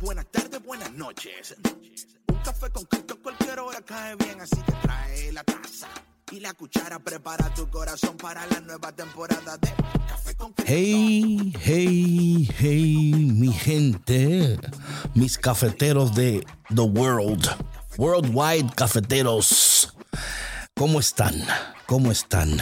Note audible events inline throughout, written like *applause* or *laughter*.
buenas tardes, buenas noches. Un café con Cristo en cualquier hora cae bien, así que trae la taza y la cuchara. Prepara tu corazón para la nueva temporada de Café con Cristo. Hey, hey, hey, mi gente, mis cafeteros de The World, Worldwide Cafeteros, ¿cómo están? ¿Cómo están?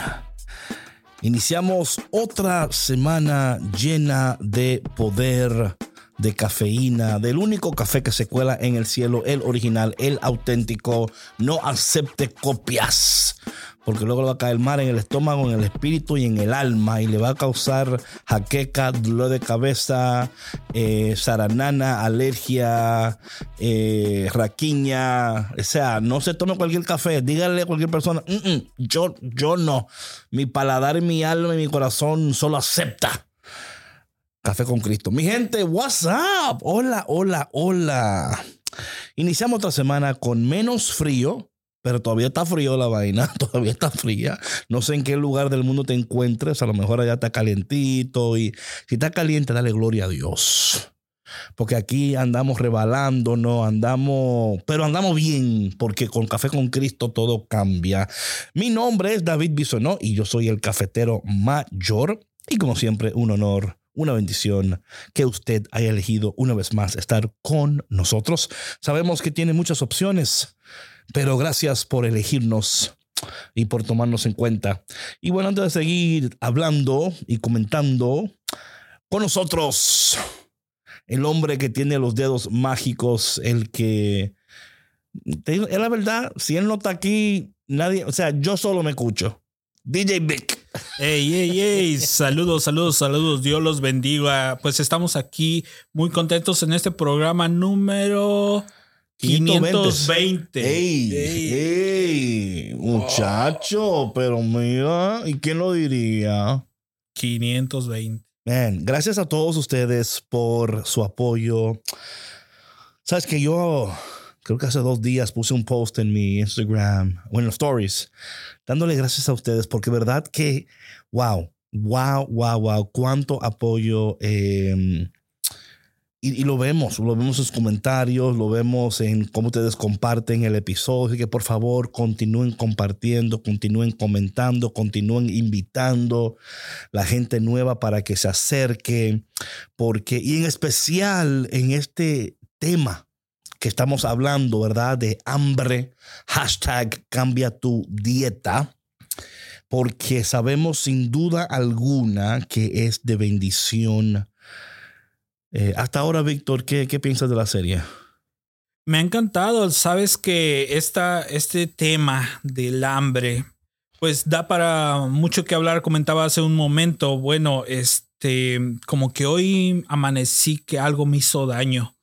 Iniciamos otra semana llena de poder, de cafeína, del único café que se cuela en el cielo, el original, el auténtico. No acepte copias, porque luego le va a caer mal en el estómago, en el espíritu y en el alma, y le va a causar jaqueca, dolor de cabeza, eh, saranana, alergia, eh, raquiña. O sea, no se tome cualquier café, dígale a cualquier persona, "Mm, mm, yo, yo no. Mi paladar, mi alma y mi corazón solo acepta. Café con Cristo. Mi gente, what's up? Hola, hola, hola. Iniciamos otra semana con menos frío, pero todavía está frío la vaina, *laughs* todavía está fría. No sé en qué lugar del mundo te encuentres, a lo mejor allá está calientito y si está caliente, dale gloria a Dios. Porque aquí andamos rebalándonos, andamos, pero andamos bien, porque con Café con Cristo todo cambia. Mi nombre es David Bisonó y yo soy el cafetero mayor. Y como siempre, un honor, una bendición que usted haya elegido una vez más estar con nosotros. Sabemos que tiene muchas opciones, pero gracias por elegirnos y por tomarnos en cuenta. Y bueno, antes de seguir hablando y comentando con nosotros, el hombre que tiene los dedos mágicos, el que... la verdad, si él no está aquí, nadie, o sea, yo solo me escucho. DJ Vic. Ey, ey, ey, saludos, saludos, saludos, Dios los bendiga. Pues estamos aquí muy contentos en este programa número 520. Ey, Ey. ey, muchacho, pero mira, ¿y quién lo diría? 520. Man, gracias a todos ustedes por su apoyo. Sabes que yo creo que hace dos días puse un post en mi Instagram o en los stories dándole gracias a ustedes porque verdad que, wow, wow, wow, wow, cuánto apoyo. eh, y, y lo vemos, lo vemos en sus comentarios, lo vemos en cómo ustedes comparten el episodio. Así que por favor continúen compartiendo, continúen comentando, continúen invitando la gente nueva para que se acerque. Porque, y en especial en este tema que estamos hablando, ¿verdad? De hambre, hashtag cambia tu dieta. Porque sabemos sin duda alguna que es de bendición. Eh, hasta ahora, Víctor, ¿qué, ¿qué piensas de la serie? Me ha encantado. Sabes que esta, este tema del hambre, pues da para mucho que hablar. Comentaba hace un momento, bueno, este, como que hoy amanecí que algo me hizo daño.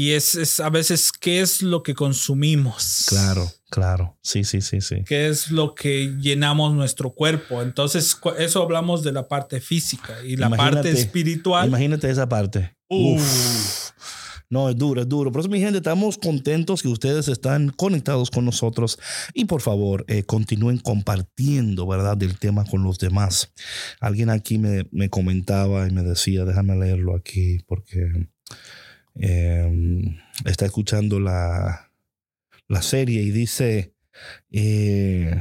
Y es, es a veces qué es lo que consumimos. Claro, claro. Sí, sí, sí, sí. qué es lo que llenamos nuestro cuerpo. Entonces, eso hablamos de la parte física y la Imagínate- parte espiritual. Imagínate esa parte. Uf. Uf. No, es duro, es duro. Por eso, mi gente, estamos contentos que ustedes están conectados con nosotros. Y por favor, eh, continúen compartiendo, ¿verdad?, del tema con los demás. Alguien aquí me, me comentaba y me decía, déjame leerlo aquí porque eh, está escuchando la, la serie y dice, eh,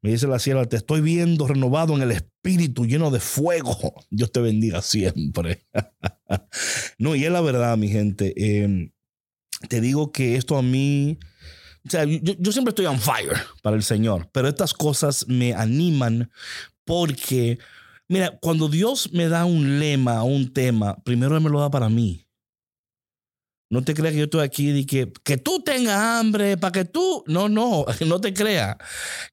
me dice la sierva, te estoy viendo renovado en el espíritu, lleno de fuego. *laughs* Dios te bendiga siempre. *laughs* no, y es la verdad, mi gente. eh, te digo que esto a mí, o sea, yo, yo siempre estoy on fire para el Señor, pero estas cosas me animan porque, mira, cuando Dios me da un lema, un tema, primero Él me lo da para mí. No te creas que yo estoy aquí y que, que tú tengas hambre para que tú. No, no, *laughs* no te creas.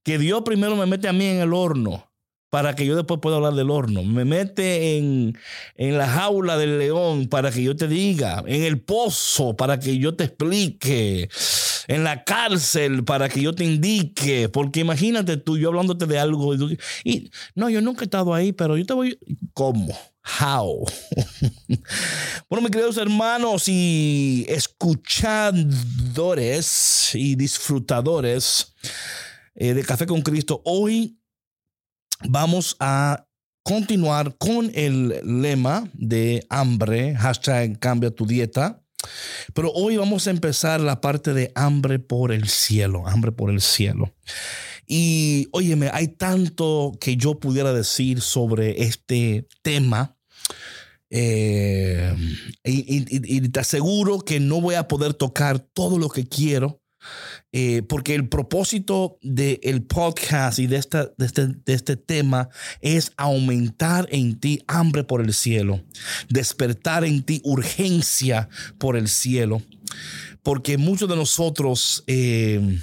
Que Dios primero me mete a mí en el horno para que yo después pueda hablar del horno. Me mete en, en la jaula del león para que yo te diga. En el pozo para que yo te explique. En la cárcel para que yo te indique. Porque imagínate tú, yo hablándote de algo. Y, no, yo nunca he estado ahí, pero yo te voy. ¿Cómo? How? *laughs* bueno, mis queridos hermanos y escuchadores y disfrutadores eh, de Café con Cristo, hoy vamos a continuar con el lema de hambre, hashtag cambia tu dieta. Pero hoy vamos a empezar la parte de hambre por el cielo, hambre por el cielo. Y óyeme, hay tanto que yo pudiera decir sobre este tema. Eh, y, te aseguro que no voy a poder tocar todo lo que quiero, eh, porque el propósito del podcast y de, esta, de, este, de este tema es aumentar en ti hambre por el cielo, despertar en ti urgencia por el cielo, porque muchos de nosotros... Eh,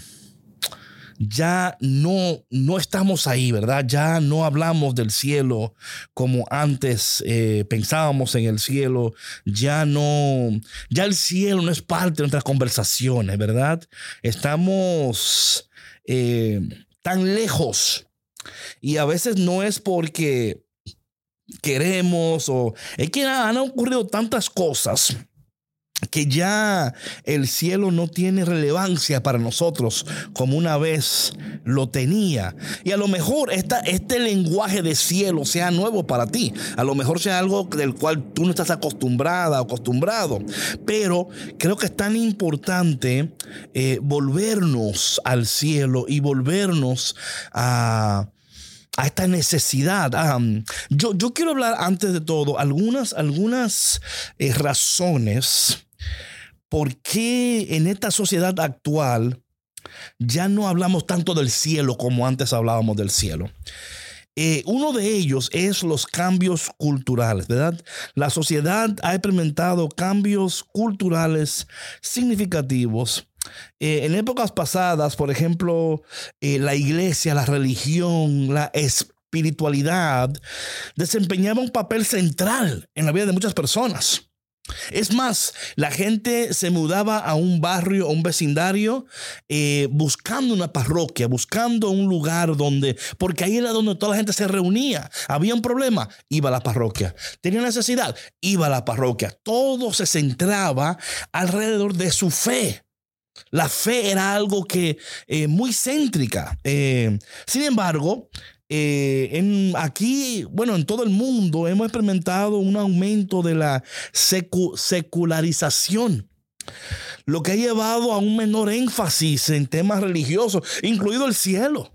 ya no, no estamos ahí, ¿verdad? Ya no hablamos del cielo como antes eh, pensábamos en el cielo. Ya no, ya el cielo no es parte de nuestras conversaciones, ¿verdad? Estamos eh, tan lejos. Y a veces no es porque queremos o es que han ocurrido tantas cosas que ya el cielo no tiene relevancia para nosotros como una vez lo tenía. Y a lo mejor esta, este lenguaje de cielo sea nuevo para ti. A lo mejor sea algo del cual tú no estás acostumbrada o acostumbrado. Pero creo que es tan importante eh, volvernos al cielo y volvernos a a esta necesidad. yo, yo, quiero hablar antes de todo algunas, algunas eh, razones ¿por qué en esta sociedad actual ya no hablamos tanto del cielo como antes hablábamos del cielo? Eh, uno de ellos es los cambios culturales, ¿verdad? La sociedad ha experimentado cambios culturales significativos. Eh, en épocas pasadas, por ejemplo, eh, la iglesia, la religión, la espiritualidad desempeñaba un papel central en la vida de muchas personas. Es más, la gente se mudaba a un barrio, a un vecindario, eh, buscando una parroquia, buscando un lugar donde, porque ahí era donde toda la gente se reunía. Había un problema, iba a la parroquia. Tenía necesidad, iba a la parroquia. Todo se centraba alrededor de su fe. La fe era algo que eh, muy céntrica. Eh, sin embargo, eh, en, aquí, bueno, en todo el mundo hemos experimentado un aumento de la secularización, lo que ha llevado a un menor énfasis en temas religiosos, incluido el cielo.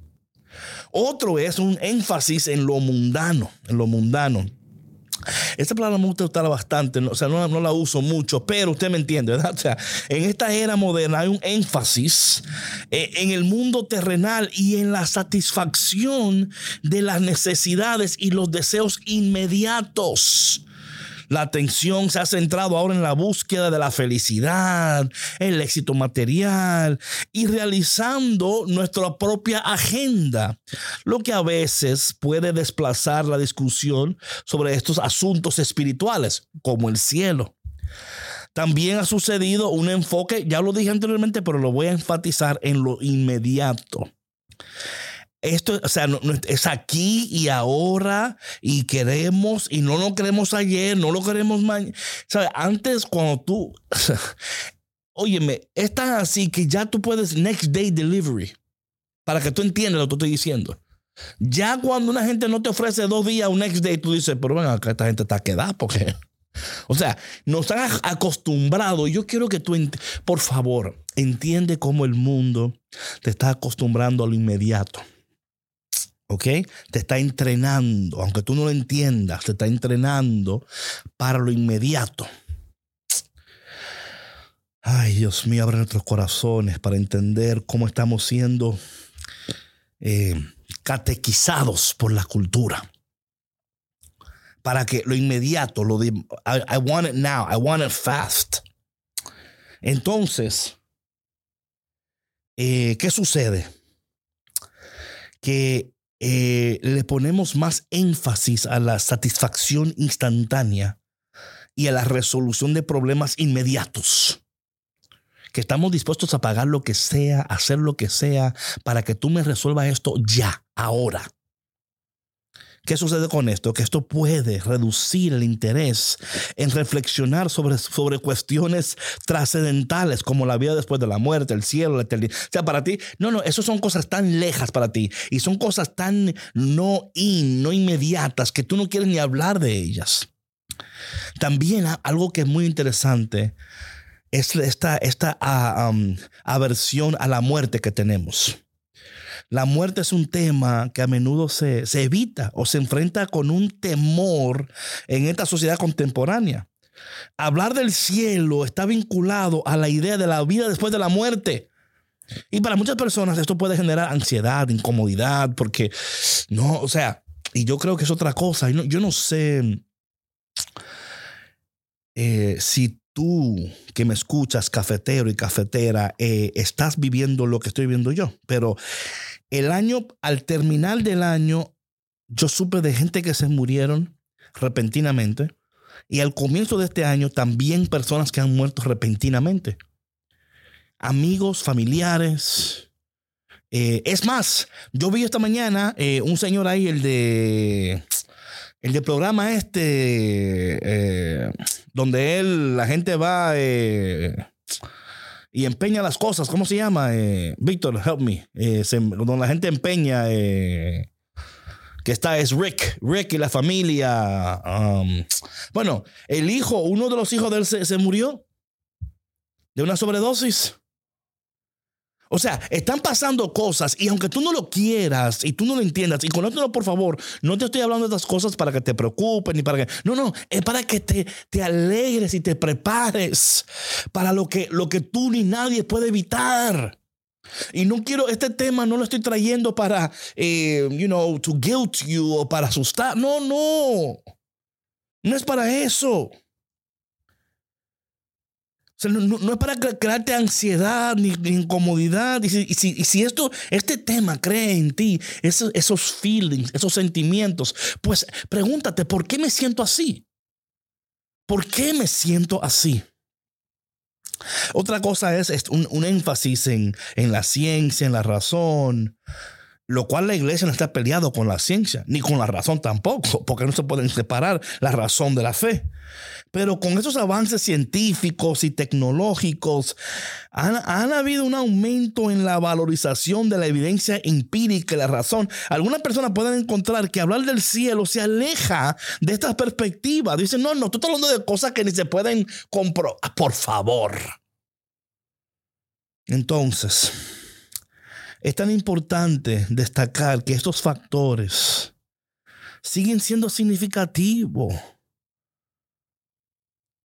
Otro es un énfasis en lo mundano, en lo mundano. Esta palabra me gusta bastante, o sea, no, la uso mucho, pero usted me entiende, ¿verdad? *laughs* O sea, en esta era moderna hay un énfasis eh, en el mundo terrenal y en la satisfacción de las necesidades y los deseos inmediatos. La atención se ha centrado ahora en la búsqueda de la felicidad, el éxito material y realizando nuestra propia agenda, lo que a veces puede desplazar la discusión sobre estos asuntos espirituales, como el cielo. También ha sucedido un enfoque, ya lo dije anteriormente, pero lo voy a enfatizar en lo inmediato. Esto, o sea, es aquí y ahora y queremos y no lo queremos ayer, no lo queremos mañana. Antes cuando tú, *laughs* óyeme, es tan así que ya tú puedes next day delivery para que tú entiendas lo que estoy diciendo. Ya cuando una gente no te ofrece dos días un next day, tú dices, pero bueno, acá esta gente está quedada porque... *laughs* O sea, nos han acostumbrado. Yo quiero que tú, por favor, entiende cómo el mundo te está acostumbrando a lo inmediato. ¿Ok? Te está entrenando, aunque tú no lo entiendas, te está entrenando para lo inmediato. Ay, Dios mío, abre nuestros corazones para entender cómo estamos siendo eh, catequizados por la cultura. Para que lo inmediato, lo de, I, want it now, I want it fast. Entonces, eh, ¿qué sucede? Que eh, le ponemos más énfasis a la satisfacción instantánea y a la resolución de problemas inmediatos. Que estamos dispuestos a pagar lo que sea, hacer lo que sea, para que tú me resuelvas esto ya, ahora. ¿Qué sucede con esto? Que esto puede reducir el interés en reflexionar sobre, sobre cuestiones trascendentales como la vida después de la muerte, el cielo, la eternidad. O sea, para ti, no, no, eso son cosas tan lejas para ti y son cosas tan no in, no inmediatas que tú no quieres ni hablar de ellas. También algo que es muy interesante, es esta, esta ah, aversión a la muerte que tenemos. La muerte es un tema que a menudo se, se, evita o se enfrenta con un temor en esta sociedad contemporánea. Hablar del cielo está vinculado a la idea de la vida después de la muerte. Y para muchas personas esto puede generar ansiedad, incomodidad, porque no, o sea, y yo creo que es otra cosa. Yo no, sé eh, si tú que me escuchas, cafetero y cafetera, eh, estás viviendo lo que estoy viviendo yo, pero el año, al terminar del año, yo supe de gente que se murieron repentinamente y al comienzo de este año también personas que han muerto repentinamente amigos, familiares. Eh, es más, yo vi esta mañana eh, un señor ahí, el de. El de programa este, eh, donde él, la gente va y empeña las cosas. ¿Cómo se llama? Víctor, help me. donde la gente empeña, que está, es Rick. Rick y la familia. Um, bueno, el hijo, uno de los hijos de él se murió de una sobredosis. O sea, están pasando cosas y aunque tú no lo quieras y tú no lo entiendas, y conócelo por favor, no te estoy hablando de estas cosas para que te preocupes ni para que... No, no, es para que te, te alegres y te prepares para lo que, lo que tú ni nadie puede evitar. Y no quiero, este tema no lo estoy trayendo para, eh, you know, to guilt you o para asustar. No, no. No es para eso no, es para crearte ansiedad ni, incomodidad. Y si, esto, este tema cree en ti esos, feelings, esos sentimientos, pues pregúntate, ¿por qué me siento así? ¿Por qué me siento así? Otra cosa es, un, énfasis en, en, la ciencia, en la razón, lo cual la iglesia no está peleado con la ciencia, ni con la razón tampoco, *laughs* porque no se pueden separar la razón de la fe. Pero con esos avances científicos y tecnológicos, han, habido un aumento en la valorización de la evidencia empírica y la razón. Algunas personas pueden encontrar que hablar del cielo se aleja de esta perspectiva. Dicen, no, no, tú estás hablando de cosas que ni se pueden comprobar. Ah, por favor. Entonces, es tan importante destacar que estos factores siguen siendo significativos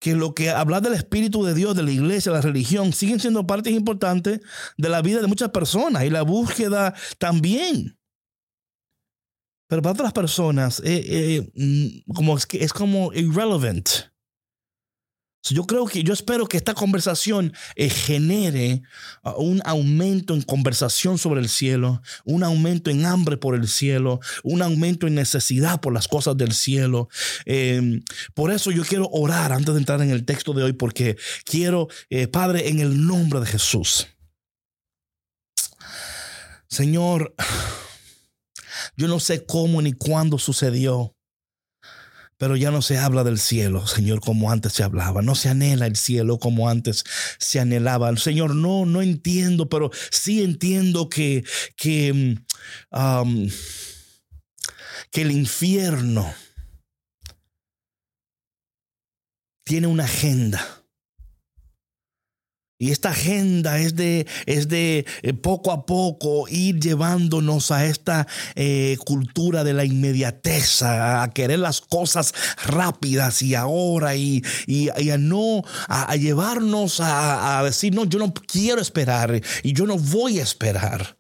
que lo que habla del Espíritu de Dios, de la iglesia, la religión, siguen siendo partes importantes de la vida de muchas personas y la búsqueda también. Pero para otras personas, eh, eh, mm, como es, que es como irrelevant. Yo creo que, yo espero que esta conversación eh, genere uh, un aumento en conversación sobre el cielo, un aumento en hambre por el cielo, un aumento en necesidad por las cosas del cielo. Em, por eso yo quiero orar antes de entrar en el texto de hoy, porque quiero, eh, Padre, en el nombre de Jesús. Señor, yo no sé cómo ni cuándo sucedió. Pero ya no se habla del cielo, Señor, como antes se hablaba. No se anhela el cielo como antes se anhelaba. Señor, no, no entiendo, pero sí entiendo que, que, que el infierno tiene una agenda y esta agenda es de, es de eh, poco a poco ir llevándonos a esta eh, cultura de la inmediatez, a, querer las cosas rápidas y ahora, y, y, a no, a, llevarnos a, a decir, no, yo no quiero esperar y yo no voy a esperar.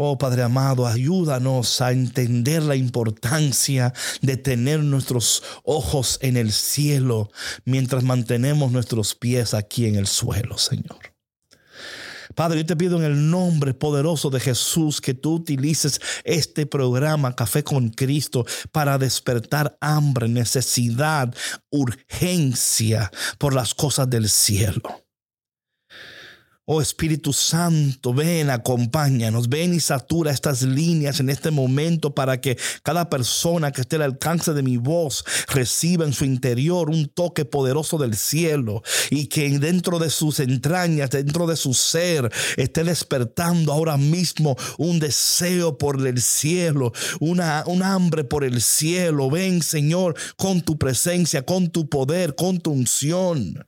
Oh Padre amado, ayúdanos a entender la importancia de tener nuestros ojos en el cielo mientras mantenemos nuestros pies aquí en el suelo, Señor. Padre, yo te pido en el nombre poderoso de Jesús que tú utilices este programa Café con Cristo para despertar hambre, necesidad, urgencia por las cosas del cielo. Oh Espíritu Santo, ven, acompáñanos, ven y satura estas líneas en este momento para que cada persona que esté al alcance de mi voz reciba en su interior un toque poderoso del cielo y que dentro de sus entrañas, dentro de su ser, esté despertando ahora mismo un deseo por el cielo, una, un hambre por el cielo. Ven, Señor, con tu presencia, con tu poder, con tu unción.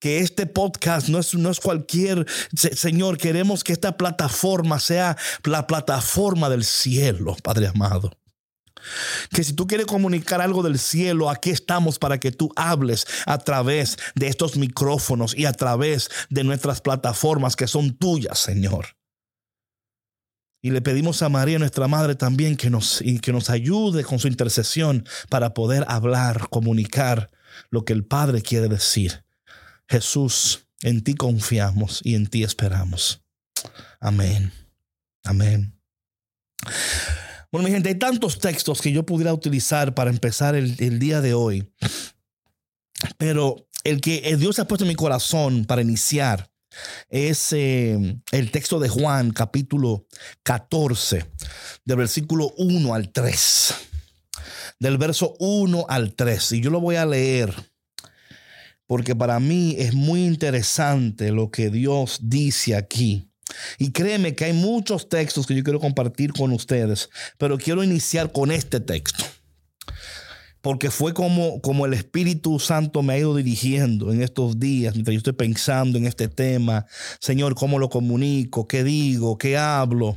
Que este podcast no es, no es cualquier Señor, queremos que esta plataforma sea la plataforma del cielo, Padre amado. Que si tú quieres comunicar algo del cielo, aquí estamos para que tú hables a través de estos micrófonos y a través de nuestras plataformas que son tuyas, Señor. Y le pedimos a María, nuestra madre, también que nos, que nos ayude con su intercesión para poder hablar, comunicar lo que el Padre quiere decir. Jesús, en ti confiamos y en ti esperamos. Amén. Amén. Bueno, mi gente, hay tantos textos que yo pudiera utilizar para empezar el, día de hoy. Pero el que Dios ha puesto en mi corazón para iniciar es eh, el texto de Juan, capítulo 14, del versículo 1 al 3. Del verso 1 al 3. Y yo lo voy a leer porque para mí es muy interesante lo que Dios dice aquí. Y créeme que hay muchos textos que yo quiero compartir con ustedes, pero quiero iniciar con este texto. Porque fue como, como el Espíritu Santo me ha ido dirigiendo en estos días, mientras yo estoy pensando en este tema. Señor, ¿cómo lo comunico? ¿Qué digo? ¿Qué hablo?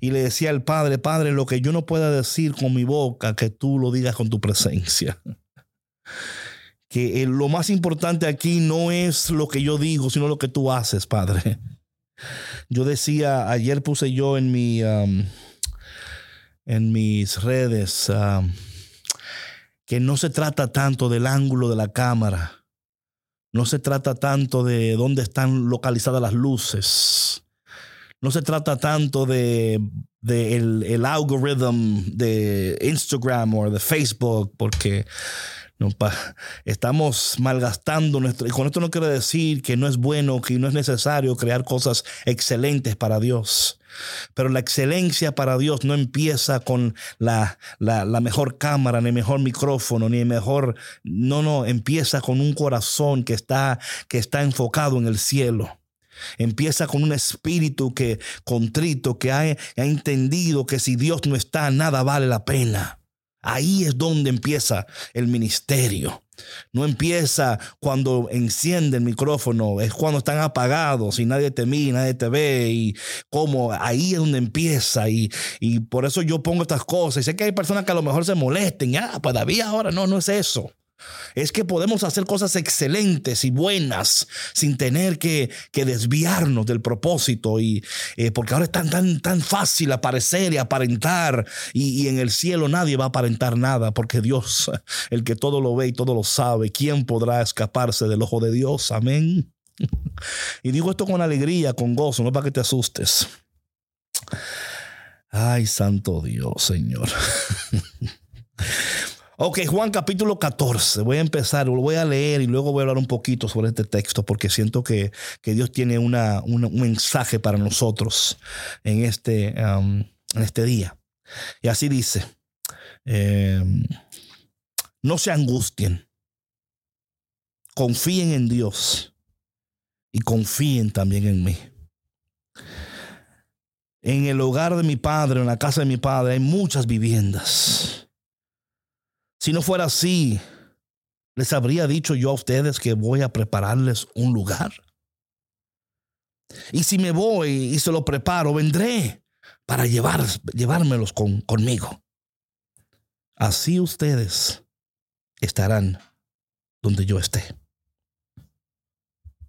Y le decía al Padre, Padre, lo que yo no pueda decir con mi boca, que tú lo digas con tu presencia que eh, lo más importante aquí no es lo que yo digo, sino lo que tú haces, Padre. *laughs* Yo decía, ayer puse yo en mi um, en mis redes um, que no se trata tanto del ángulo de la cámara, no se trata tanto de dónde están localizadas las luces, no se trata tanto de, de el, el algoritmo de Instagram o de Facebook, porque no, estamos malgastando nuestro... Y con esto no quiero decir que no es bueno, que no es necesario crear cosas excelentes para Dios. Pero la excelencia para Dios no empieza con la, la, la, mejor cámara, ni el mejor micrófono, ni el mejor... No, no, empieza con un corazón que está, que está enfocado en el cielo. Empieza con un espíritu que contrito, que ha, ha entendido que si Dios no está, nada vale la pena. Ahí es donde empieza el ministerio. No empieza cuando enciende el micrófono, es cuando están apagados y nadie te mira, nadie te ve y como ahí es donde empieza y, y por eso yo pongo estas cosas. Y sé que hay personas que a lo mejor se molesten, ah, todavía ahora no, no es eso es que podemos hacer cosas excelentes y buenas sin tener que, desviarnos del propósito y eh, porque ahora es tan, tan, tan fácil aparecer y aparentar y, y, en el cielo nadie va a aparentar nada porque Dios, *laughs* el que todo lo ve y todo lo sabe, ¿quién podrá escaparse del ojo de Dios? Amén. *laughs* Y digo esto con alegría, con gozo, no para que te asustes. Ay, santo Dios, Señor. *laughs* Ok, Juan capítulo 14. Voy a empezar, lo voy a leer y luego voy a hablar un poquito sobre este texto porque siento que, Dios tiene una, un mensaje para nosotros en este, um, en este día. Y así dice, em, no se angustien, confíen en Dios y confíen también en mí. En el hogar de mi padre, en la casa de mi padre, hay muchas viviendas. Si no fuera así, les habría dicho yo a ustedes que voy a prepararles un lugar. Y si me voy y se lo preparo, vendré para llevar, llevármelos con, conmigo. Así ustedes estarán donde yo esté.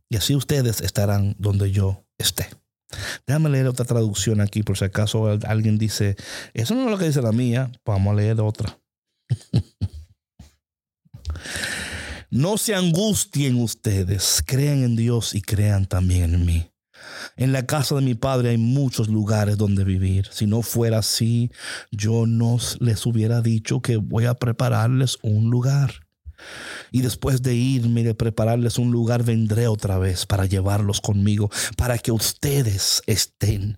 Y así ustedes estarán donde yo esté. Déjame leer otra traducción aquí por si acaso alguien dice, eso no es lo que dice la mía, vamos a leer otra. *laughs* No se angustien ustedes, crean en Dios y crean también en mí. En la casa de mi padre hay muchos lugares donde vivir. Si no fuera así, yo no les hubiera dicho que voy a prepararles un lugar. Y después de irme y de prepararles un lugar, vendré otra vez para llevarlos conmigo, para que ustedes estén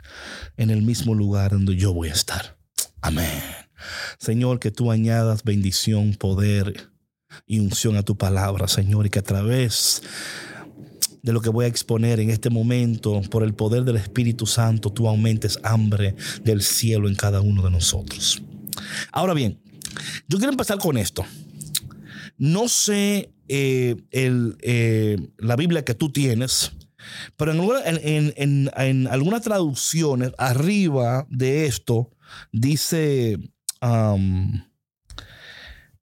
en el mismo lugar donde yo voy a estar. Amén. Señor, que tú añadas bendición, poder y unción a tu palabra, Señor, y que a través de lo que voy a exponer en este momento, por el poder del Espíritu Santo, tú aumentes hambre del cielo en cada uno de nosotros. Ahora bien, yo quiero empezar con esto. No sé eh, eh, la Biblia que tú tienes, pero en, algunas traducciones, arriba de esto, dice...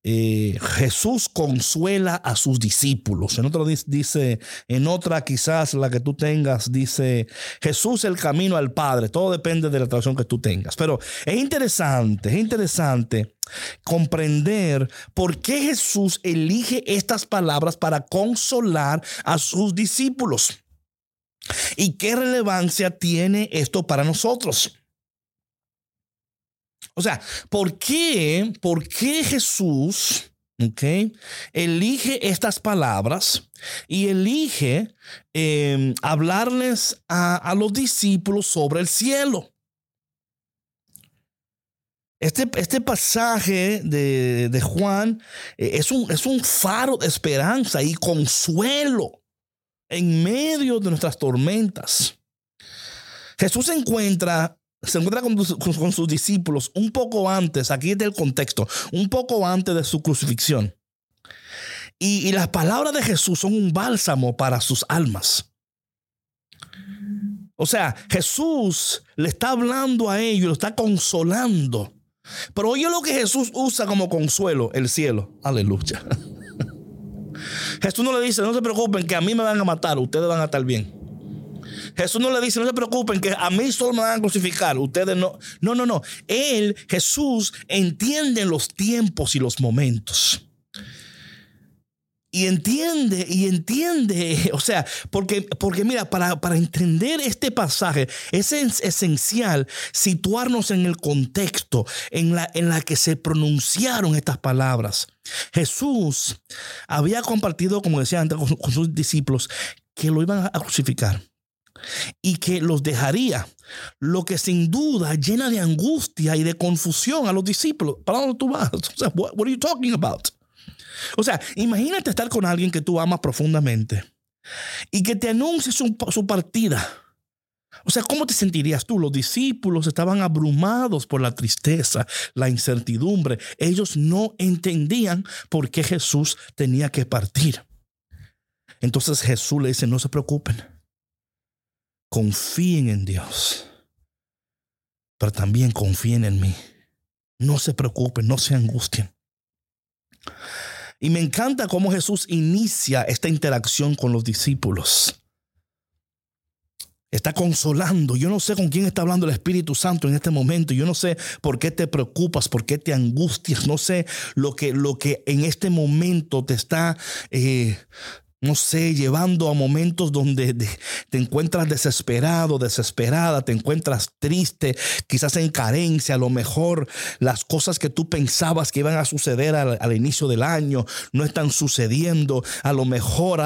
Eh, Jesús consuela a sus discípulos. En otra dice, en otra quizás la que tú tengas, dice Jesús el camino al Padre. Todo depende de la traducción que tú tengas. Pero es interesante, es interesante comprender por qué Jesús elige estas palabras para consolar a sus discípulos. ¿Y qué relevancia tiene esto para nosotros? O sea, ¿por qué, por qué Jesús okay, elige estas palabras y elige em, hablarles a, los discípulos sobre el cielo? Este, este, pasaje de, Juan eh, es, un, es, un, faro de esperanza y consuelo en medio de nuestras tormentas. Jesús encuentra se encuentra con, sus discípulos un poco antes, aquí es el contexto, un poco antes de su crucifixión. Y, las palabras de Jesús son un bálsamo para sus almas. O sea, Jesús le está hablando a ellos, lo está consolando. Pero oye lo que Jesús usa como consuelo, el cielo. Aleluya. *laughs* Jesús no le dice, no se preocupen, que a mí me van a matar, ustedes van a estar bien. Jesús no le dice, no se preocupen, que a mí solo me van a crucificar, ustedes no. No, no, no. Él, Jesús, entiende los tiempos y los momentos. Y entiende, y entiende, o sea, porque, porque mira, para, para entender este pasaje es esencial situarnos en el contexto en la, en la que se pronunciaron estas palabras. Jesús había compartido, como decía antes, con sus discípulos, que lo iban a crucificar y que los dejaría, lo que sin duda llena de angustia y de confusión a los discípulos. ¿Para dónde tú vas? *laughs* O sea, what, are you talking about? O sea, imagínate estar con alguien que tú amas profundamente y que te anuncie su, su partida. O sea, ¿cómo te sentirías tú? Los discípulos estaban abrumados por la tristeza, la incertidumbre. Ellos no entendían por qué Jesús tenía que partir. Entonces Jesús le dice, no se preocupen confíen en Dios, pero también confíen en mí. No se preocupen, no se angustien. Y me encanta cómo Jesús inicia esta interacción con los discípulos. Está consolando. Yo no sé con quién está hablando el Espíritu Santo en este momento. Yo no sé por qué te preocupas, por qué te angustias. No sé lo que, lo que en este momento te está eh, no sé, llevando a momentos donde te encuentras desesperado, desesperada, te encuentras triste, quizás en carencia, a lo mejor las cosas que tú pensabas que iban a suceder al, inicio del año no están sucediendo, a lo mejor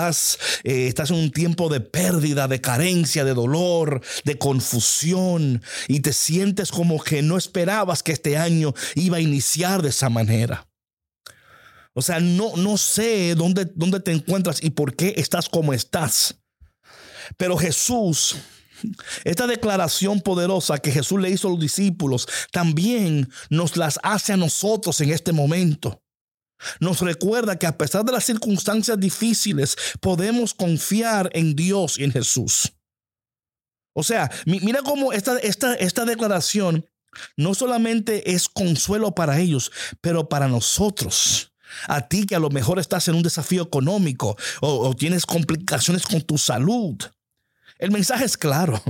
eh, estás en un tiempo de pérdida, de carencia, de dolor, de confusión y te sientes como que no esperabas que este año iba a iniciar de esa manera. O sea, no, no sé dónde, dónde te encuentras y por qué estás como estás. Pero Jesús, esta declaración poderosa que Jesús le hizo a los discípulos, también nos las hace a nosotros en este momento. Nos recuerda que a pesar de las circunstancias difíciles, podemos confiar en Dios y en Jesús. O sea, mira cómo esta, esta, esta declaración no solamente es consuelo para ellos, pero para nosotros. A ti que a lo mejor estás en un desafío económico o, tienes complicaciones con tu salud. El mensaje es claro.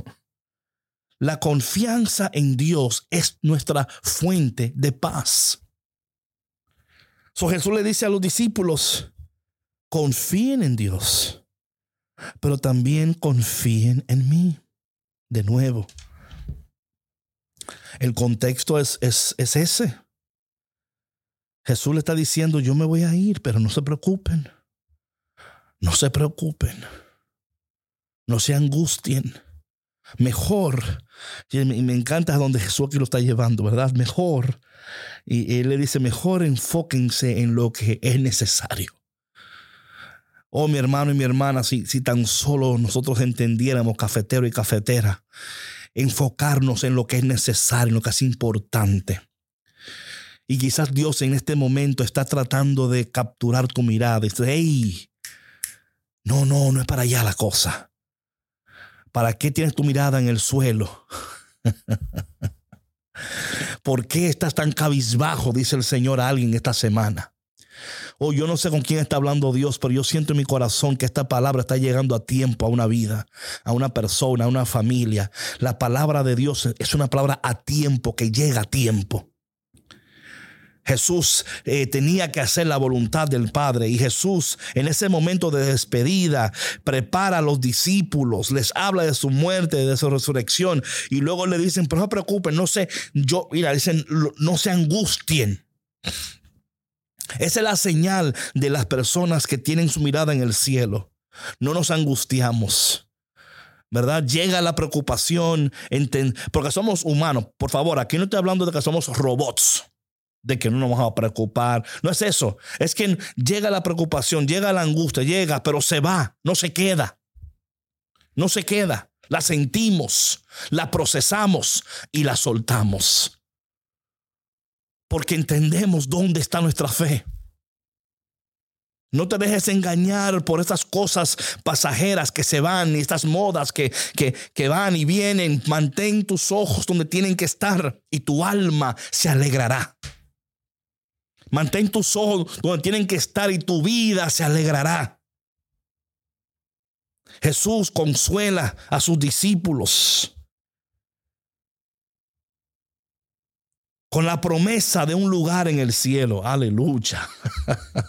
La confianza en Dios es nuestra fuente de paz. So Jesús le dice a los discípulos, confíen en Dios, pero también confíen en mí. De nuevo, el contexto es, es, ese. Jesús le está diciendo, yo me voy a ir, pero no se preocupen. No se preocupen. No se angustien. Mejor. Y me encanta donde Jesús aquí lo está llevando, ¿verdad? Mejor. Y él le dice, mejor enfóquense en lo que es necesario. Oh, mi hermano y mi hermana, si, si tan solo nosotros entendiéramos, cafetero y cafetera, enfocarnos en lo que es necesario, en lo que es importante. Y quizás Dios en este momento está tratando de capturar tu mirada. Dice, hey, no, no, no es para allá la cosa. ¿Para qué tienes tu mirada en el suelo? *laughs* ¿Por qué estás tan cabizbajo? Dice el Señor a alguien esta semana. Oh, yo no sé con quién está hablando Dios, pero yo siento en mi corazón que esta palabra está llegando a tiempo a una vida, a una persona, a una familia. La palabra de Dios es una palabra a tiempo, que llega a tiempo. Jesús eh, tenía que hacer la voluntad del Padre y Jesús en ese momento de despedida prepara a los discípulos, les habla de su muerte, de su resurrección y luego le dicen, pero no se preocupen, no se, yo, mira, dicen, no se angustien. Esa es la señal de las personas que tienen su mirada en el cielo. No nos angustiamos. ¿Verdad? Llega la preocupación, porque somos humanos. Por favor, aquí no estoy hablando de que somos robots, de que no nos vamos a preocupar. No es eso. Es que llega la preocupación, llega la angustia, llega, pero se va, no se queda. No se queda. La sentimos, la procesamos y la soltamos porque entendemos dónde está nuestra fe. No te dejes engañar por estas cosas pasajeras que se van y estas modas que, que, que, van y vienen. Mantén tus ojos donde tienen que estar y tu alma se alegrará. Mantén tus ojos donde tienen que estar y tu vida se alegrará. Jesús consuela a sus discípulos. con la promesa de un lugar en el cielo. Aleluya. *laughs*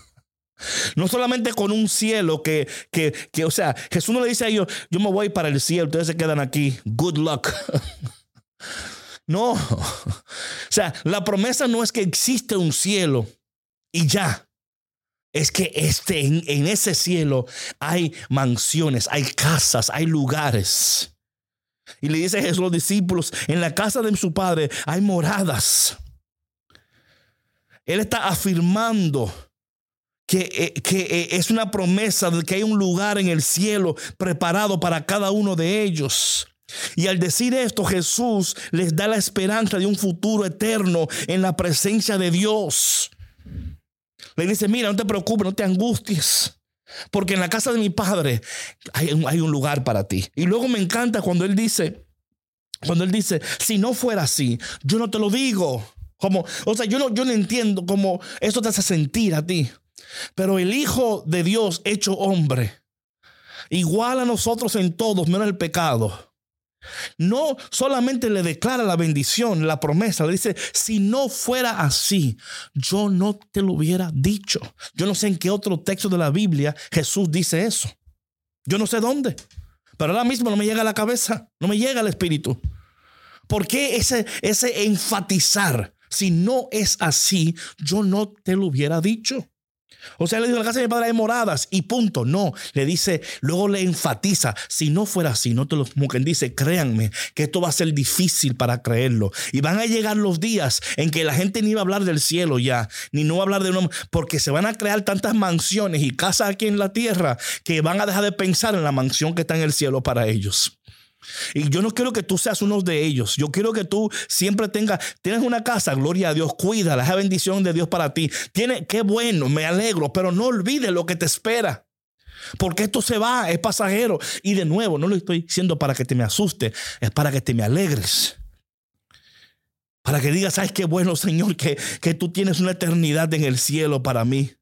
No solamente con un cielo que, que, que, o sea, Jesús no le dice a ellos, yo me voy para el cielo, ustedes se quedan aquí, good luck. *laughs* No, *laughs* o sea, la promesa no es que existe un cielo y ya. Es que este, en, ese cielo hay mansiones, hay casas, hay lugares. Y le dice Jesús a los discípulos, en la casa de su padre hay moradas. Él está afirmando que, eh, que, eh, es una promesa de que hay un lugar en el cielo preparado para cada uno de ellos. Y al decir esto, Jesús les da la esperanza de un futuro eterno en la presencia de Dios. Le dice, mira, no te preocupes, no te angusties. Porque en la casa de mi padre hay, un lugar para ti. Y luego me encanta cuando él dice, cuando él dice, si no fuera así, yo no te lo digo. Como, o sea, yo no, yo no entiendo cómo eso te hace sentir a ti. Pero el Hijo de Dios hecho hombre, igual a nosotros en todos, menos el pecado no solamente le declara la bendición, la promesa, le dice, si no fuera así, yo no te lo hubiera dicho. Yo no sé en qué otro texto de la Biblia Jesús dice eso. Yo no sé dónde, pero ahora mismo no me llega a la cabeza, no me llega al espíritu. ¿Por qué ese, ese enfatizar? Si no es así, yo no te lo hubiera dicho. O sea, le dijo, la casa de mi padre hay moradas y punto. No, le dice, luego le enfatiza, si no fuera así, no te lo, como quien dice, créanme que esto va a ser difícil para creerlo. Y van a llegar los días en que la gente ni va a hablar del cielo ya, ni no va a hablar de un porque se van a crear tantas mansiones y casas aquí en la tierra que van a dejar de pensar en la mansión que está en el cielo para ellos. Y yo no quiero que tú seas uno de ellos. Yo quiero que tú siempre tengas, tienes una casa, gloria a Dios, cuídala, esa bendición de Dios para ti. Tiene, qué bueno, me alegro, pero no olvides lo que te espera. Porque esto se va, es pasajero. Y de nuevo, no lo estoy diciendo para que te me asuste, es para que te me alegres. Para que digas, sabes qué bueno, Señor, que, que tú tienes una eternidad en el cielo para mí.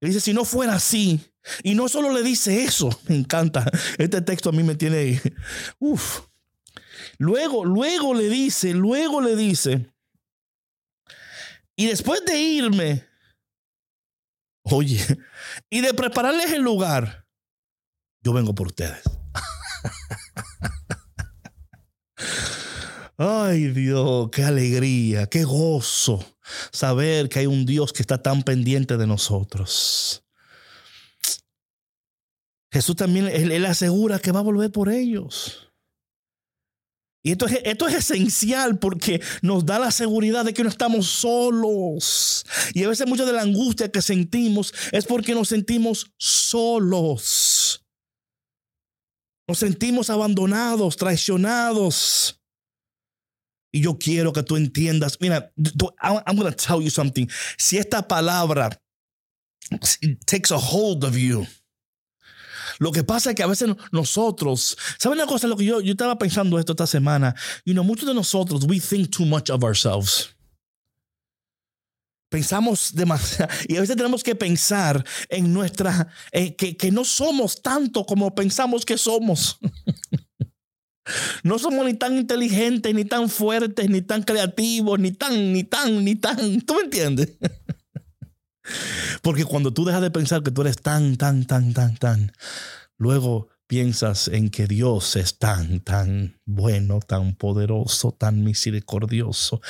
Y dice, si no fuera así, y no solo le dice eso, *laughs* me encanta, este texto a mí me tiene, uff. Luego, luego le dice, luego le dice, y después de irme, oye, y de prepararles el lugar, yo vengo por ustedes. *laughs* Ay Dios, qué alegría, qué gozo saber que hay un Dios que está tan pendiente de nosotros. Jesús también, él, asegura que va a volver por ellos. Y esto es, esto es esencial porque nos da la seguridad de que no estamos solos. Y a veces mucha de la angustia que sentimos es porque nos sentimos solos. Nos sentimos abandonados, traicionados. Y yo quiero que tú entiendas, mira, I'm going to tell you something. Si esta palabra takes a hold of you, lo que pasa es que a veces nosotros, ¿saben una cosa? Lo que yo, yo estaba pensando esto esta semana, you know, muchos de nosotros, we think too much of ourselves. Pensamos demasiado *laughs* y a veces tenemos que pensar en nuestra, eh, que, que no somos tanto como pensamos que somos. *laughs* No somos ni tan inteligentes, ni tan fuertes, ni tan creativos, ni tan, ni tan, ni tan. ¿Tú me entiendes? *laughs* Porque cuando tú dejas de pensar que tú eres tan, tan, tan, tan, tan, luego piensas en que Dios es tan, tan bueno, tan poderoso, tan misericordioso.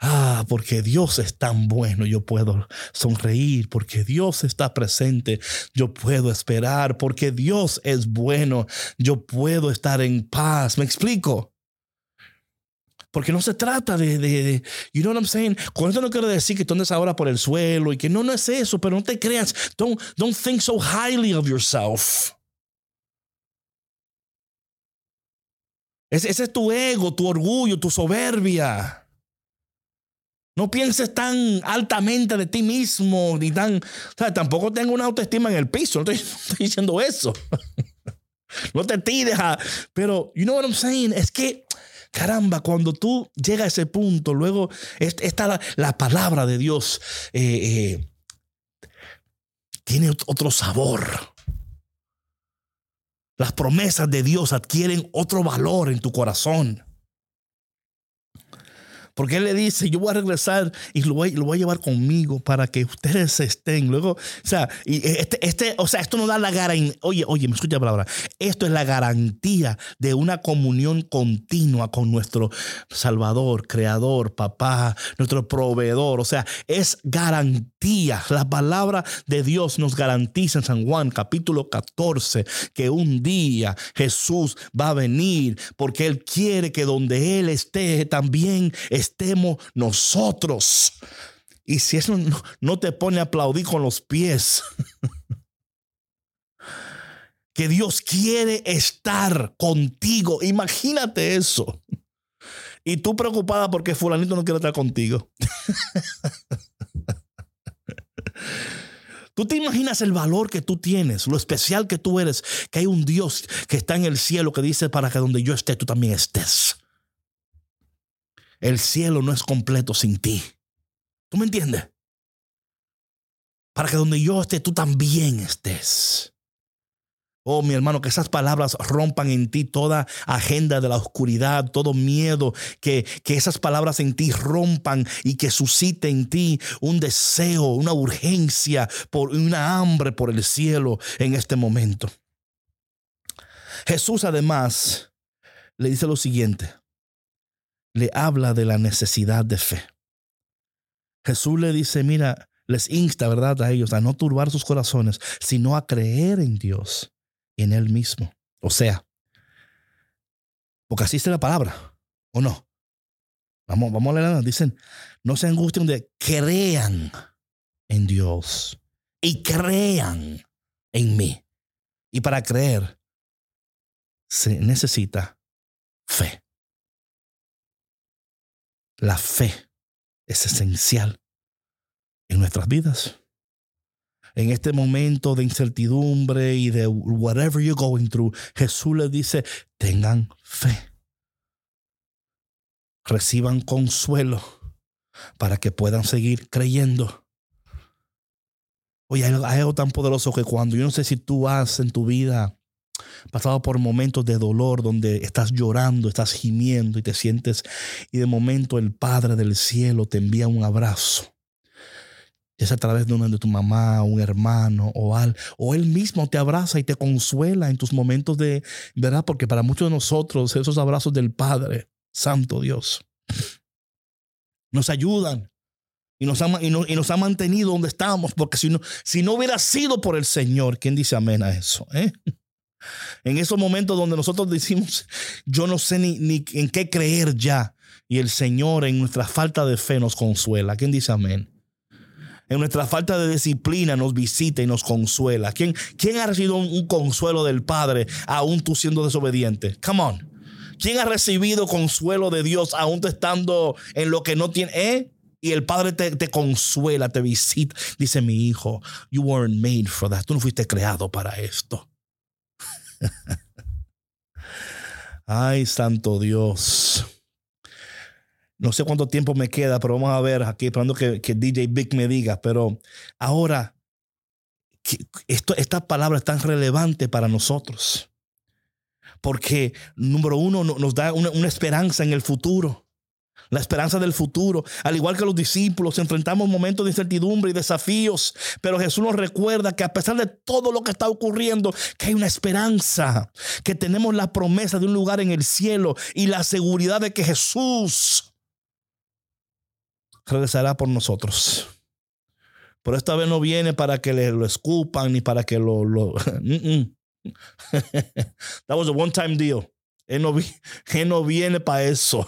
Ah, porque Dios es tan bueno, yo puedo sonreír, porque Dios está presente, yo puedo esperar, porque Dios es bueno, yo puedo estar en paz. ¿Me explico? Porque no se trata de, de, you know what I'm saying? Con esto no quiero decir que tú andes ahora por el suelo y que no, no es eso, pero no te creas. Don't, don't think so highly of yourself. Ese, es tu ego, tu orgullo, tu soberbia. No pienses tan altamente de ti mismo, ni tan. O sea, tampoco tengo una autoestima en el piso. No estoy, *laughs* diciendo eso. *laughs* no te tires. Pero, you know what I'm saying? Es que, caramba, cuando tú llegas a ese punto, luego está la, palabra de Dios. Eh, eh, tiene otro sabor. Las promesas de Dios adquieren otro valor en tu corazón. Porque Él le dice, yo voy a regresar y lo voy, lo voy a llevar conmigo para que ustedes estén. Luego, o sea, y este, este, o sea, esto no da la garantía. Oye, oye, me escucha la palabra. Esto es la garantía de una comunión continua con nuestro Salvador, Creador, Papá, nuestro proveedor. O sea, es garantía. La palabra de Dios nos garantiza en San Juan capítulo 14 que un día Jesús va a venir porque Él quiere que donde Él esté también estemos nosotros. Y si eso no, te pone a aplaudir con los pies, *laughs* que Dios quiere estar contigo. Imagínate eso. Y tú preocupada porque fulanito no quiere estar contigo. *laughs* Tú te imaginas el valor que tú tienes, lo especial que tú eres, que hay un Dios que está en el cielo que dice para que donde yo esté, tú también estés. El cielo no es completo sin ti. ¿Tú me entiendes? Para que donde yo esté, tú también estés. Oh, mi hermano, que esas palabras rompan en ti toda agenda de la oscuridad, todo miedo, que, que esas palabras en ti rompan y que suscite en ti un deseo, una urgencia, por una hambre por el cielo en este momento. Jesús además le dice lo siguiente, le habla de la necesidad de fe. Jesús le dice, mira, les insta, ¿verdad?, a ellos a no turbar sus corazones, sino a creer en Dios en Él mismo. O sea, porque así está la palabra, ¿o no? Vamos, vamos a leer, dicen, no se angustien de crean en Dios y crean en mí. Y para creer se necesita fe. La fe es esencial en nuestras vidas. En este momento de incertidumbre y de whatever you're going through, Jesús les dice, tengan fe. Reciban consuelo para que puedan seguir creyendo. Oye, hay algo tan poderoso que cuando yo no sé si tú has en tu vida pasado por momentos de dolor donde estás llorando, estás gimiendo y te sientes y de momento el Padre del cielo te envía un abrazo. Es a través de una de tu mamá, un hermano o al, o él mismo te abraza y te consuela en tus momentos de, ¿verdad? Porque para muchos de nosotros esos abrazos del Padre, Santo Dios, nos ayudan y nos, ha, y, nos ha mantenido donde estamos, porque si no, si no hubiera sido por el Señor, ¿quién dice amén a eso? Eh? En esos momentos donde nosotros decimos, yo no sé ni, ni en qué creer ya, y el Señor en nuestra falta de fe nos consuela. ¿Quién dice amén? En nuestra falta de disciplina nos visita y nos consuela. ¿Quién, quién ha recibido un, consuelo del Padre aún tú siendo desobediente? Come on. ¿Quién ha recibido consuelo de Dios aún tú estando en lo que no tiene? ¿Eh? Y el Padre te, te, consuela, te visita. Dice mi hijo, you weren't made for that. Tú no fuiste creado para esto. *laughs* Ay, santo Dios. No sé cuánto tiempo me queda, pero vamos a ver aquí, esperando que, DJ Big me diga. Pero ahora, esto, esta palabra es tan relevante para nosotros. Porque, número uno, nos da una esperanza en el futuro la esperanza del futuro. Al igual que los discípulos, enfrentamos momentos de incertidumbre y desafíos, pero Jesús nos recuerda que a pesar de todo lo que está ocurriendo, que hay una esperanza, que tenemos la promesa de un lugar en el cielo y la seguridad de que Jesús regresará por nosotros. Pero esta vez no viene para que le lo escupan ni para que lo... lo *laughs* *laughs* That was a one-time deal. Él no, *laughs* viene para eso.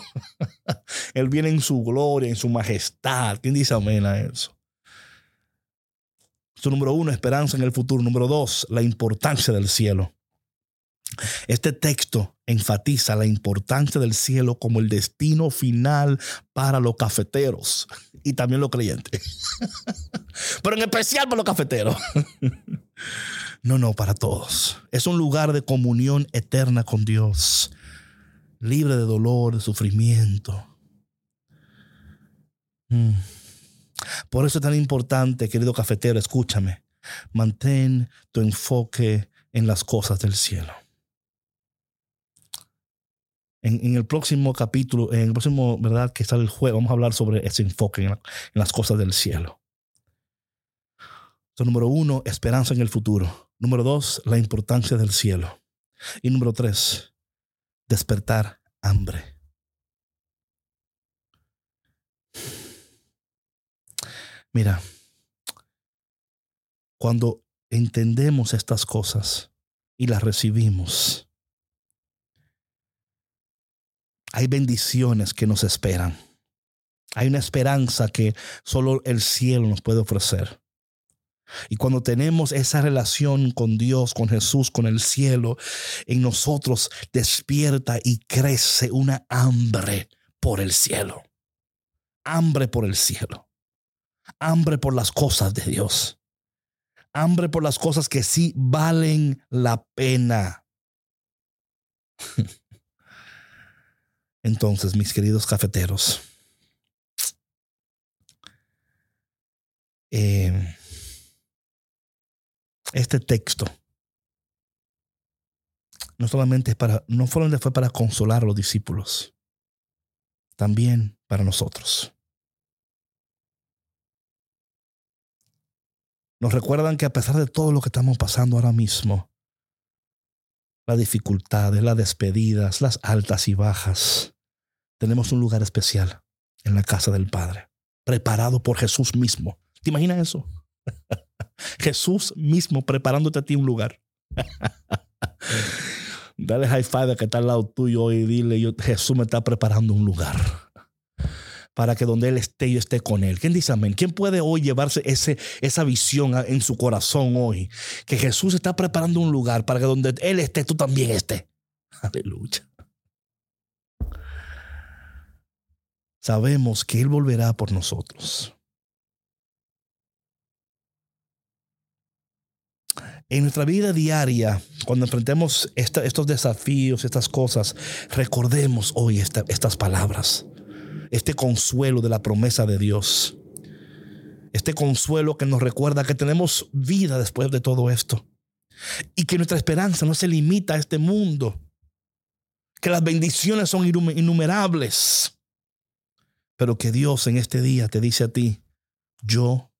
Él viene en su gloria, en su majestad. ¿Quién dice amén a eso? Su número uno, esperanza en el futuro. Número dos, la importancia del cielo. Este texto enfatiza la importancia del cielo como el destino final para los cafeteros y también los creyentes. *laughs* Pero en especial para los cafeteros. *laughs* No, no, para todos. Es un lugar de comunión eterna con Dios, libre de dolor, de sufrimiento. Mm. Por eso es tan importante, querido cafetero, escúchame, mantén tu enfoque en las cosas del cielo. En, el próximo capítulo, en el próximo, ¿verdad? Que está el juego, vamos a hablar sobre ese enfoque en las cosas del cielo número uno, esperanza en el futuro. Número dos, la importancia del cielo. Y número tres, despertar hambre. Mira, cuando entendemos estas cosas y las recibimos, hay bendiciones que nos esperan. Hay una esperanza que solo el cielo nos puede ofrecer. Y cuando tenemos esa relación con Dios, con Jesús, con el cielo, en nosotros despierta y crece una hambre por el cielo. Hambre por el cielo. Hambre por las cosas de Dios. Hambre por las cosas que sí valen la pena. *laughs* Entonces, mis queridos cafeteros, eh, este texto no solamente, para, no solamente fue para consolar a los discípulos, también para nosotros. Nos recuerdan que a pesar de todo lo que estamos pasando ahora mismo, las dificultades, las despedidas, las altas y bajas, tenemos un lugar especial en la casa del Padre, preparado por Jesús mismo. ¿Te imaginas eso? *laughs* Jesús mismo preparándote a ti un lugar. *laughs* Dale high five que está al lado tuyo y dile, yo, Jesús me está preparando un lugar para que donde Él esté, yo esté con Él. ¿Quién dice amén? ¿Quién puede hoy llevarse esa visión en su corazón hoy? Que Jesús está preparando un lugar para que donde Él esté, tú también estés. *laughs* Aleluya. Sabemos que Él volverá por nosotros. En nuestra vida diaria, cuando enfrentemos estos desafíos, estas cosas, recordemos hoy estas palabras, este consuelo de la promesa de Dios, este consuelo que nos recuerda que tenemos vida después de todo esto. Y que nuestra esperanza no se limita a este mundo, que las bendiciones son innumerables, pero que Dios en este día te dice a ti, yo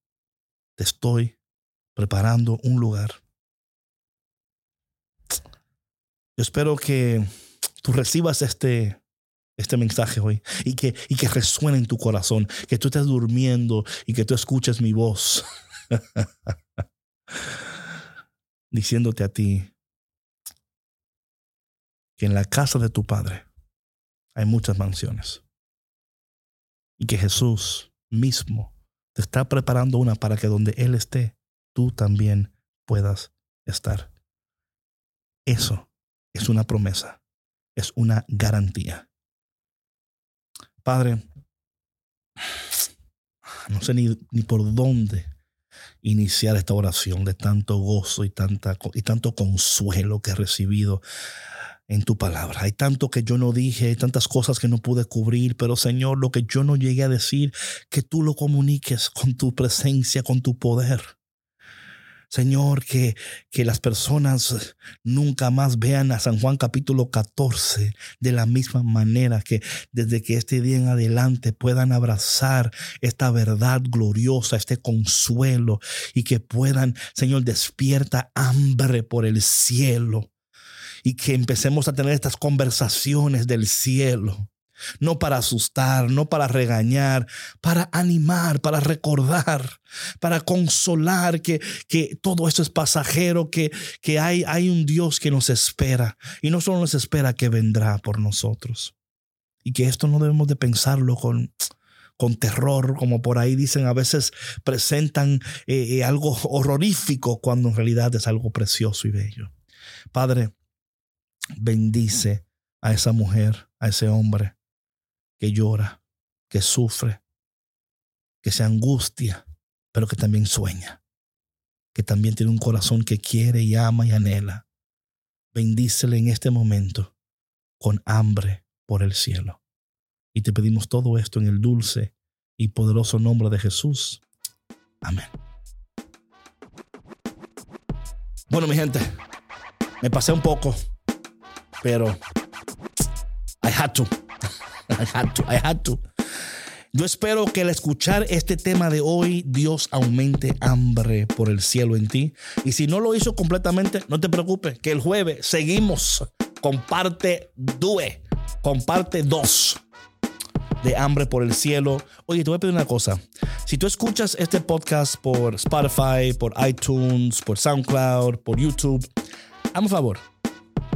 te estoy preparando un lugar. Yo espero que tú recibas este, este mensaje hoy y que, y que resuene en tu corazón, que tú estés durmiendo y que tú escuches mi voz *laughs* diciéndote a ti que en la casa de tu Padre hay muchas mansiones y que Jesús mismo te está preparando una para que donde Él esté, tú también puedas estar. Eso es una promesa, es una garantía. Padre, no sé ni, ni por dónde iniciar esta oración de tanto gozo y, tanta, y tanto consuelo que he recibido en tu palabra. Hay tanto que yo no dije, hay tantas cosas que no pude cubrir, pero Señor, lo que yo no llegué a decir, que tú lo comuniques con tu presencia, con tu poder. Señor, que, que las personas nunca más vean a San Juan capítulo 14 de la misma manera que desde que este día en adelante puedan abrazar esta verdad gloriosa, este consuelo y que puedan, Señor, despierta hambre por el cielo y que empecemos a tener estas conversaciones del cielo. No para asustar, no para regañar, para animar, para recordar, para consolar que, que todo esto es pasajero, que, que hay, hay un Dios que nos espera y no solo nos espera que vendrá por nosotros. Y que esto no debemos de pensarlo con, con terror, como por ahí dicen, a veces presentan eh, eh, algo horrorífico cuando en realidad es algo precioso y bello. Padre, bendice a esa mujer, a ese hombre que llora, que sufre, que se angustia, pero que también sueña, que también tiene un corazón que quiere y ama y anhela. Bendícele en este momento con hambre por el cielo. Y te pedimos todo esto en el dulce y poderoso nombre de Jesús. Amén. Bueno, mi gente, me pasé un poco pero I had to. *laughs* I had to. I had to. Yo espero que al escuchar este tema de hoy, Dios aumente hambre por el cielo en ti. Y si no lo hizo completamente, no te preocupes, que el jueves seguimos con parte 2, con parte 2 de hambre por el cielo. Oye, te voy a pedir una cosa. Si tú escuchas este podcast por Spotify, por iTunes, por SoundCloud, por YouTube, hazme un favor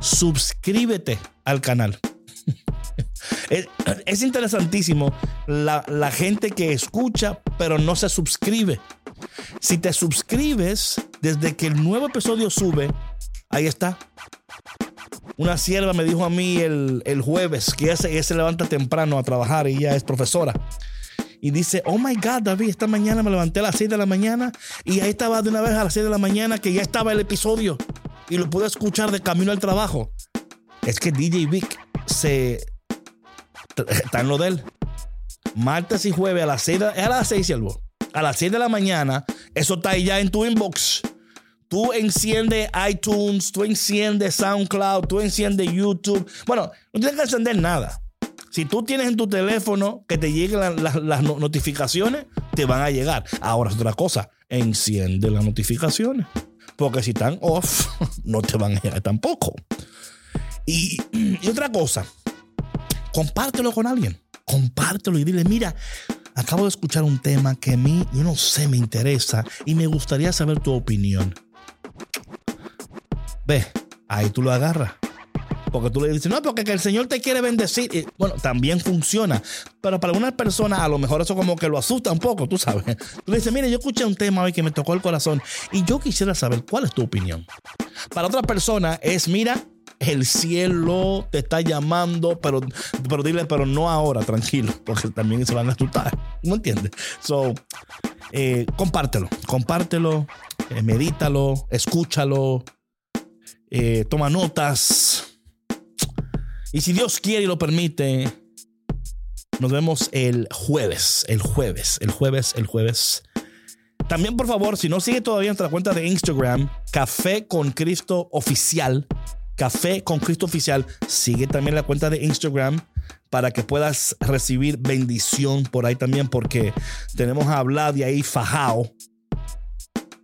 suscríbete al canal. *laughs* es, interesantísimo la, gente que escucha pero no se suscribe. Si te suscribes desde que el nuevo episodio sube, ahí está. Una sierva me dijo a mí el, el jueves que ella se, se, levanta temprano a trabajar y ella es profesora. Y dice, oh my God, David, esta mañana me levanté a las 6 de la mañana y ahí estaba de una vez a las 6 de la mañana que ya estaba el episodio y lo pude escuchar de camino al trabajo. Es que DJ Vic se. Está en lo de él. Martes y jueves a las 6 de, a las 6, A las 6 de la mañana, eso está ahí ya en tu inbox. Tú enciendes iTunes, tú enciendes SoundCloud, tú enciendes YouTube. Bueno, no tienes que encender nada. Si tú tienes en tu teléfono que te lleguen las notificaciones, te van a llegar. Ahora es otra cosa, enciende las notificaciones. Porque si están off, *laughs* no te van a llegar tampoco. Y, otra cosa, compártelo con alguien. Compártelo y dile, mira, acabo de escuchar un tema que a mí, yo no sé, me interesa y me gustaría saber tu opinión. Ve, ahí tú lo agarras. Porque tú le dices, no, porque el Señor te quiere bendecir. Bueno, también funciona. Pero para algunas personas a lo mejor eso como que lo asusta un poco, tú sabes. Tú le dices, mire, yo escuché un tema hoy que me tocó el corazón y yo quisiera saber cuál es tu opinión. Para otra persona es, mira, el cielo te está llamando, pero, pero dile, pero no ahora, tranquilo, porque también se van a asustar. ¿No entiendes? So, eh, compártelo, compártelo, eh, medítalo, escúchalo, eh, toma notas. Y si Dios quiere y lo permite, nos vemos el jueves, el jueves, el jueves, el jueves. También, por favor, si no sigue todavía nuestra cuenta de Instagram, Café con Cristo Oficial, Café con Cristo Oficial, sigue también la cuenta de Instagram para que puedas recibir bendición por ahí también, porque tenemos a hablar de ahí fajao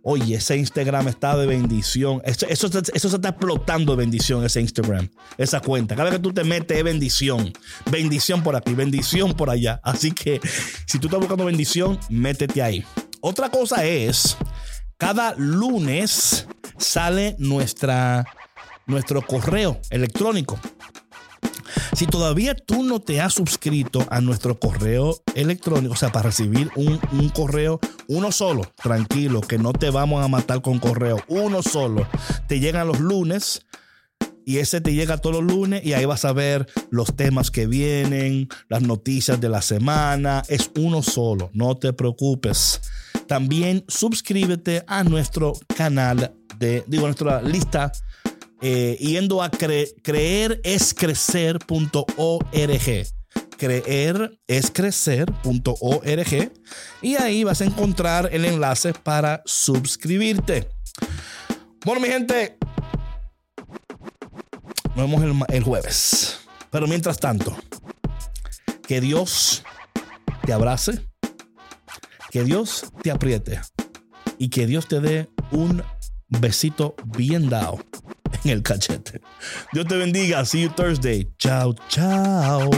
Oye, ese Instagram está de bendición. Eso, eso, se está explotando de bendición, ese Instagram, esa cuenta. Cada vez que tú te metes es bendición. Bendición por aquí, bendición por allá. Así que si tú estás buscando bendición, métete ahí. Otra cosa es, cada lunes sale nuestra, nuestro correo electrónico. Si todavía tú no te has suscrito a nuestro correo electrónico, o sea, para recibir un, correo, uno solo, tranquilo, que no te vamos a matar con correo, uno solo, te llegan los lunes y ese te llega todos los lunes y ahí vas a ver los temas que vienen, las noticias de la semana. Es uno solo, no te preocupes. También suscríbete a nuestro canal de, digo, nuestra lista eh, yendo a creerescrecer.org. Creerescrecer.org y ahí vas a encontrar el enlace para suscribirte. Bueno, mi gente, nos vemos el, el jueves. Pero mientras tanto, que Dios te abrace, que Dios te apriete y que Dios te dé un besito bien dado en el cachete. Dios te bendiga. See you Thursday. Chao, chao.